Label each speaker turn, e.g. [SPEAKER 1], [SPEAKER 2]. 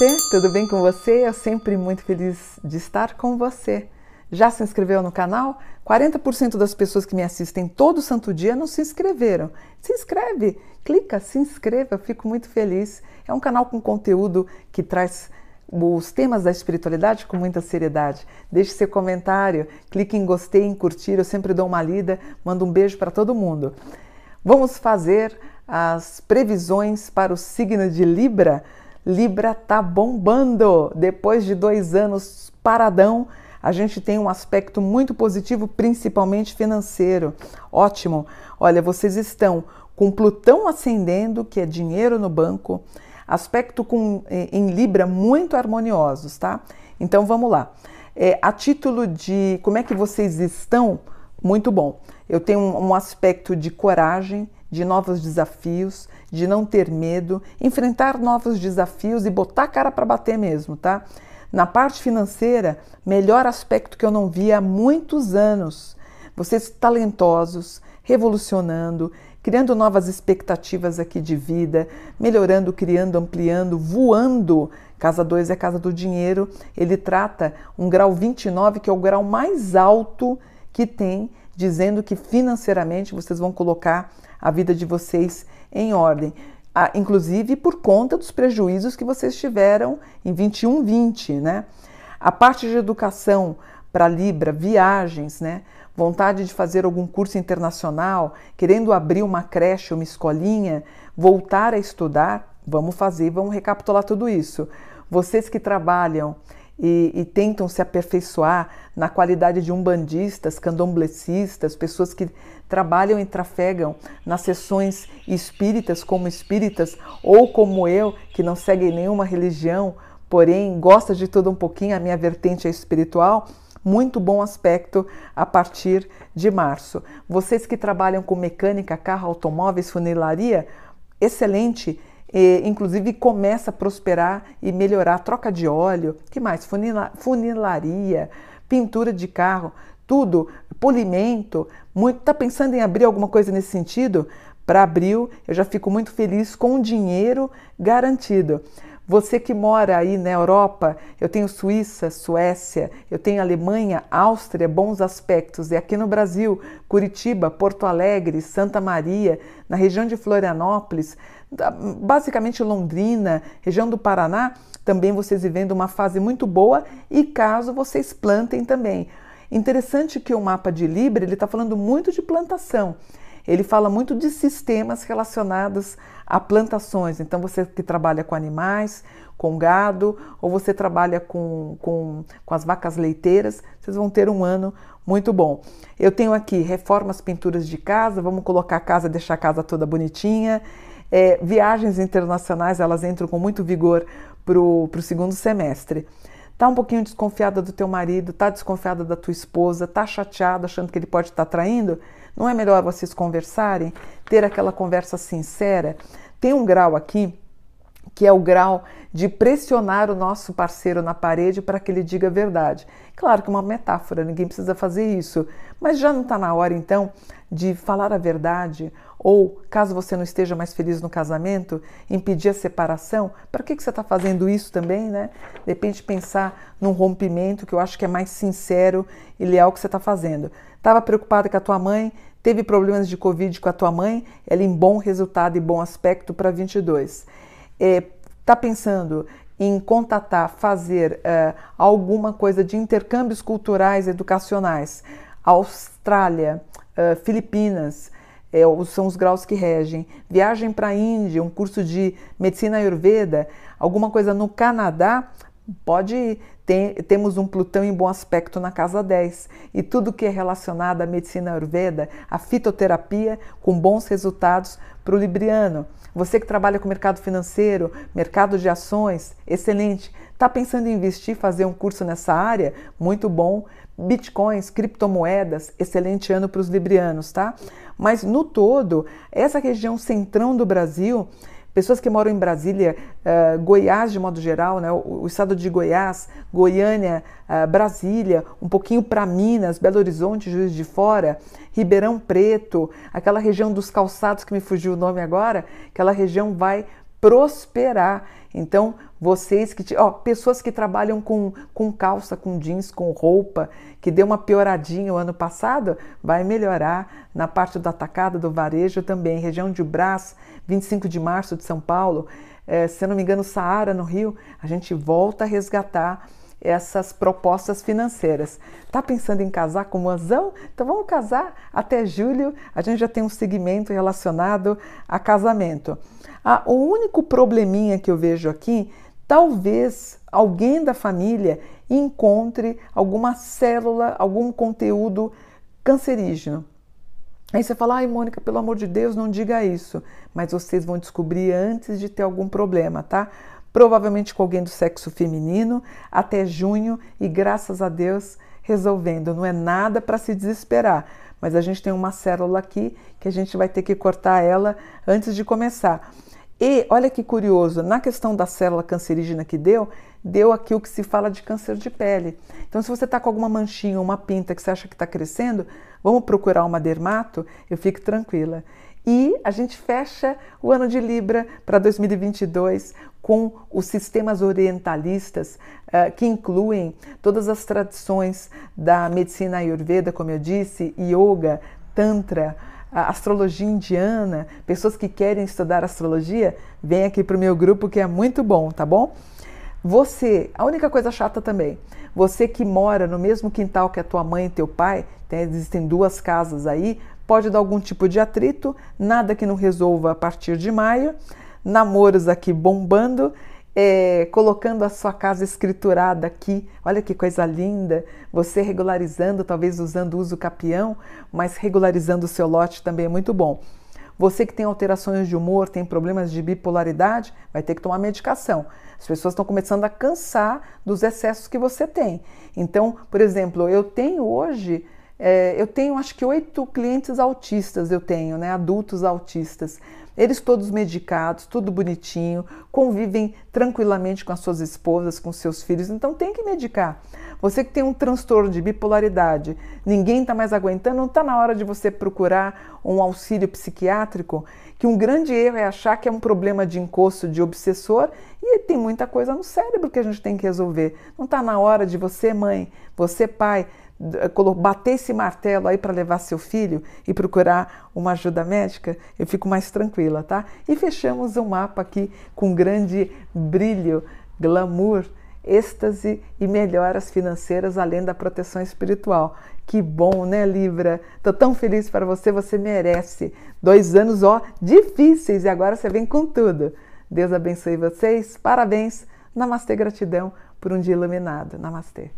[SPEAKER 1] Namastê, tudo bem com você? Eu sempre muito feliz de estar com você. Já se inscreveu no canal? 40% das pessoas que me assistem todo santo dia não se inscreveram. Se inscreve, clica, se inscreva, eu fico muito feliz. É um canal com conteúdo que traz os temas da espiritualidade com muita seriedade. Deixe seu comentário, clique em gostei, em curtir, eu sempre dou uma lida, mando um beijo para todo mundo. Vamos fazer as previsões para o signo de Libra Libra tá bombando. Depois de dois anos paradão, a gente tem um aspecto muito positivo, principalmente financeiro. Ótimo. Olha, vocês estão com Plutão ascendendo, que é dinheiro no banco, aspecto com, em Libra muito harmoniosos, tá? Então vamos lá. É, a título de como é que vocês estão, muito bom. Eu tenho um, um aspecto de coragem, de novos desafios, de não ter medo, enfrentar novos desafios e botar a cara para bater mesmo, tá? Na parte financeira, melhor aspecto que eu não via há muitos anos. Vocês talentosos, revolucionando, criando novas expectativas aqui de vida, melhorando, criando, ampliando, voando. Casa 2 é casa do dinheiro. Ele trata um grau 29, que é o grau mais alto que tem, dizendo que financeiramente vocês vão colocar a vida de vocês em ordem. Ah, inclusive por conta dos prejuízos que vocês tiveram em 21, 20, né? A parte de educação para Libra, viagens, né? Vontade de fazer algum curso internacional, querendo abrir uma creche, uma escolinha, voltar a estudar, vamos fazer, vamos recapitular tudo isso. Vocês que trabalham e, e, tentam se aperfeiçoar na qualidade de umbandistas, candomblecistas, pessoas que trabalham e trafegam nas sessões espíritas como espíritas ou como eu, que não segue nenhuma religião, porém gosta de tudo um pouquinho, a minha vertente é espiritual, muito bom aspecto a partir de março. Vocês que trabalham com mecânica, carro, automóveis, funilaria, excelente e, inclusive começa a prosperar e melhorar, troca de óleo, que mais? Funila, funilaria, pintura de carro, tudo, polimento, muito. Tá pensando em abrir alguma coisa nesse sentido? Para abril, eu já fico muito feliz com dinheiro garantido. Você que mora aí na Europa, eu tenho Suíça, Suécia, eu tenho Alemanha, Áustria, bons aspectos. E aqui no Brasil, Curitiba, Porto Alegre, Santa Maria, na região de Florianópolis, basicamente Londrina, região do Paraná, também vocês vivendo uma fase muito boa e caso vocês plantem também. Interessante que o mapa de Libra ele está falando muito de plantação. Ele fala muito de sistemas relacionados a plantações. Então, você que trabalha com animais, com gado, ou você trabalha com, com, com as vacas leiteiras, vocês vão ter um ano muito bom. Eu tenho aqui reformas, pinturas de casa, vamos colocar a casa, deixar a casa toda bonitinha. É, viagens internacionais, elas entram com muito vigor para o segundo semestre. Tá um pouquinho desconfiada do teu marido, tá desconfiada da tua esposa, tá chateada achando que ele pode estar tá traindo? Não é melhor vocês conversarem, ter aquela conversa sincera? Tem um grau aqui que é o grau de pressionar o nosso parceiro na parede para que ele diga a verdade. Claro que é uma metáfora, ninguém precisa fazer isso, mas já não está na hora então de falar a verdade ou, caso você não esteja mais feliz no casamento, impedir a separação? Para que, que você está fazendo isso também, né? De repente pensar num rompimento que eu acho que é mais sincero e leal que você está fazendo. Estava preocupada com a tua mãe, teve problemas de Covid com a tua mãe, ela em bom resultado e bom aspecto para 22. Está é, pensando em contatar, fazer é, alguma coisa de intercâmbios culturais, educacionais, Austrália, é, Filipinas, é, são os graus que regem. Viagem para a Índia, um curso de medicina ayurveda, alguma coisa no Canadá, pode ter, temos um Plutão em bom aspecto na casa 10. E tudo que é relacionado à medicina ayurveda, à fitoterapia, com bons resultados para o libriano. Você que trabalha com mercado financeiro, mercado de ações, excelente. Está pensando em investir, fazer um curso nessa área? Muito bom. Bitcoins, criptomoedas, excelente ano para os librianos, tá? Mas no todo, essa região centrão do Brasil, pessoas que moram em Brasília, uh, Goiás de modo geral, né, o, o, estado de Goiás, Goiânia, uh, Brasília, um pouquinho para Minas, Belo Horizonte, Juiz de Fora, Ribeirão Preto, aquela região dos calçados que me fugiu o nome agora, aquela região vai prosperar. Então, Vocês que, ó, pessoas que trabalham com, com calça, com jeans, com roupa, que deu uma pioradinha o ano passado, vai melhorar na parte do atacado, do varejo também. Região de Brás, 25 de março de São Paulo, é, se não me engano, Saara no Rio, a gente volta a resgatar essas propostas financeiras. Tá pensando em casar com o Manzão? Então vamos casar até julho. A gente já tem um segmento relacionado a casamento. Ah, o único probleminha que eu vejo aqui talvez alguém da família encontre alguma célula, algum conteúdo cancerígeno. Aí você fala, ai Mônica, pelo amor de Deus, não diga isso. Mas vocês vão descobrir antes de ter algum problema, tá? Provavelmente com alguém do sexo feminino, até junho, e graças a Deus resolvendo. Não é nada para se desesperar, mas a gente tem uma célula aqui que a gente vai ter que cortar ela antes de começar. E olha que curioso, na questão da célula cancerígena que deu, deu aqui o que se fala de câncer de pele. Então, se você está com alguma manchinha, uma pinta que você acha que está crescendo, vamos procurar uma dermato, eu fico tranquila. E a gente fecha o ano de Libra para 2022 com os sistemas orientalistas uh, que incluem todas as tradições da medicina ayurveda, como eu disse, yoga, tantra, astrologia indiana, pessoas que querem estudar astrologia, vem aqui para o meu grupo que é muito bom, tá bom? Você, a única coisa chata também, você que mora no mesmo quintal que a tua mãe e teu pai, tem, existem duas casas aí, pode dar algum tipo de atrito, nada que não resolva a partir de maio, namoros aqui bombando, é, colocando a sua casa escriturada aqui. Olha que coisa linda! Você regularizando, talvez usando uso capião, mas regularizando o seu lote também é muito bom. Você que tem alterações de humor, tem problemas de bipolaridade, vai ter que tomar medicação. As pessoas estão começando a cansar dos excessos que você tem. Então, por exemplo, eu tenho hoje, é, eu tenho acho que oito clientes autistas, eu tenho, né, adultos autistas. Eles todos medicados, tudo bonitinho, convivem tranquilamente com as suas esposas, com seus filhos, então tem que medicar. Você que tem um transtorno de bipolaridade, ninguém está mais aguentando, não está na hora de você procurar um auxílio psiquiátrico? Que um grande erro é achar que é um problema de encosto de obsessor e tem muita coisa no cérebro que a gente tem que resolver. Não está na hora de você, mãe, você, pai, bater esse martelo aí para levar seu filho e procurar uma ajuda médica, eu fico mais tranquila, tá? E fechamos o mapa aqui com grande brilho, glamour, êxtase e melhoras financeiras além da proteção espiritual. Que bom, né, Libra? Tô tão feliz para você, você merece. Dois anos, ó, difíceis e agora você vem com tudo. Deus abençoe vocês, parabéns. Namastê, gratidão por um dia iluminado. Namastê.